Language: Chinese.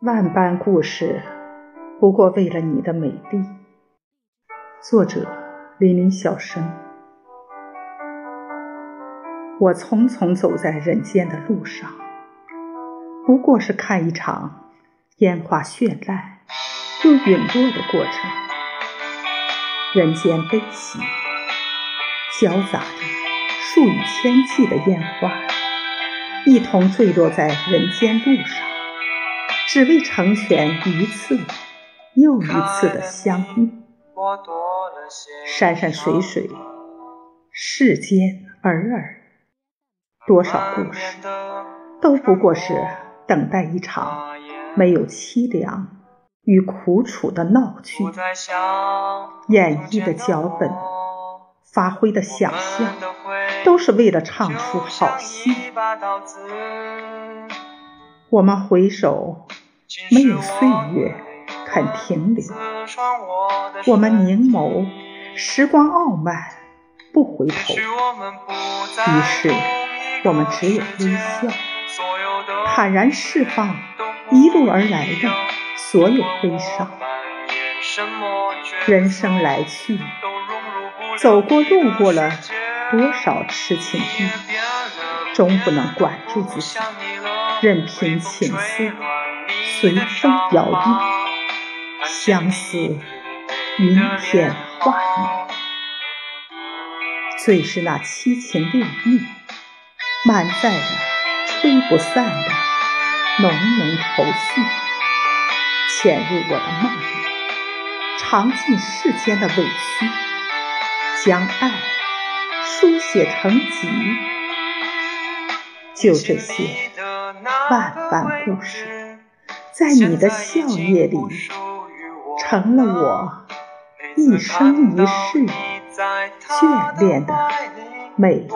万般故事，不过为了你的美丽。作者：林林小生。我匆匆走在人间的路上，不过是看一场烟花绚烂又陨落的过程。人间悲喜，交杂着数以千计的烟花，一同坠落在人间路上。只为成全一次又一次的相遇，山山水水，世间尔尔，多少故事都不过是等待一场没有凄凉与苦楚的闹剧。演绎的脚本，发挥的想象，都是为了唱出好戏。我们回首。没有岁月肯停留，我们凝眸，时光傲慢不回头。于是，我们只有微笑，坦然释放一路而来的所有悲伤。人生来去，走过路过了多少痴情地，终不能管住自己，任凭情丝。随风摇曳，相思云天化雨，最是那七情六欲，满载着吹不散的浓浓愁绪，潜入我的梦里，尝尽世间的委屈，将爱书写成集，就这些万般故事。在你的笑靥里，成了我一生一世眷恋的美丽。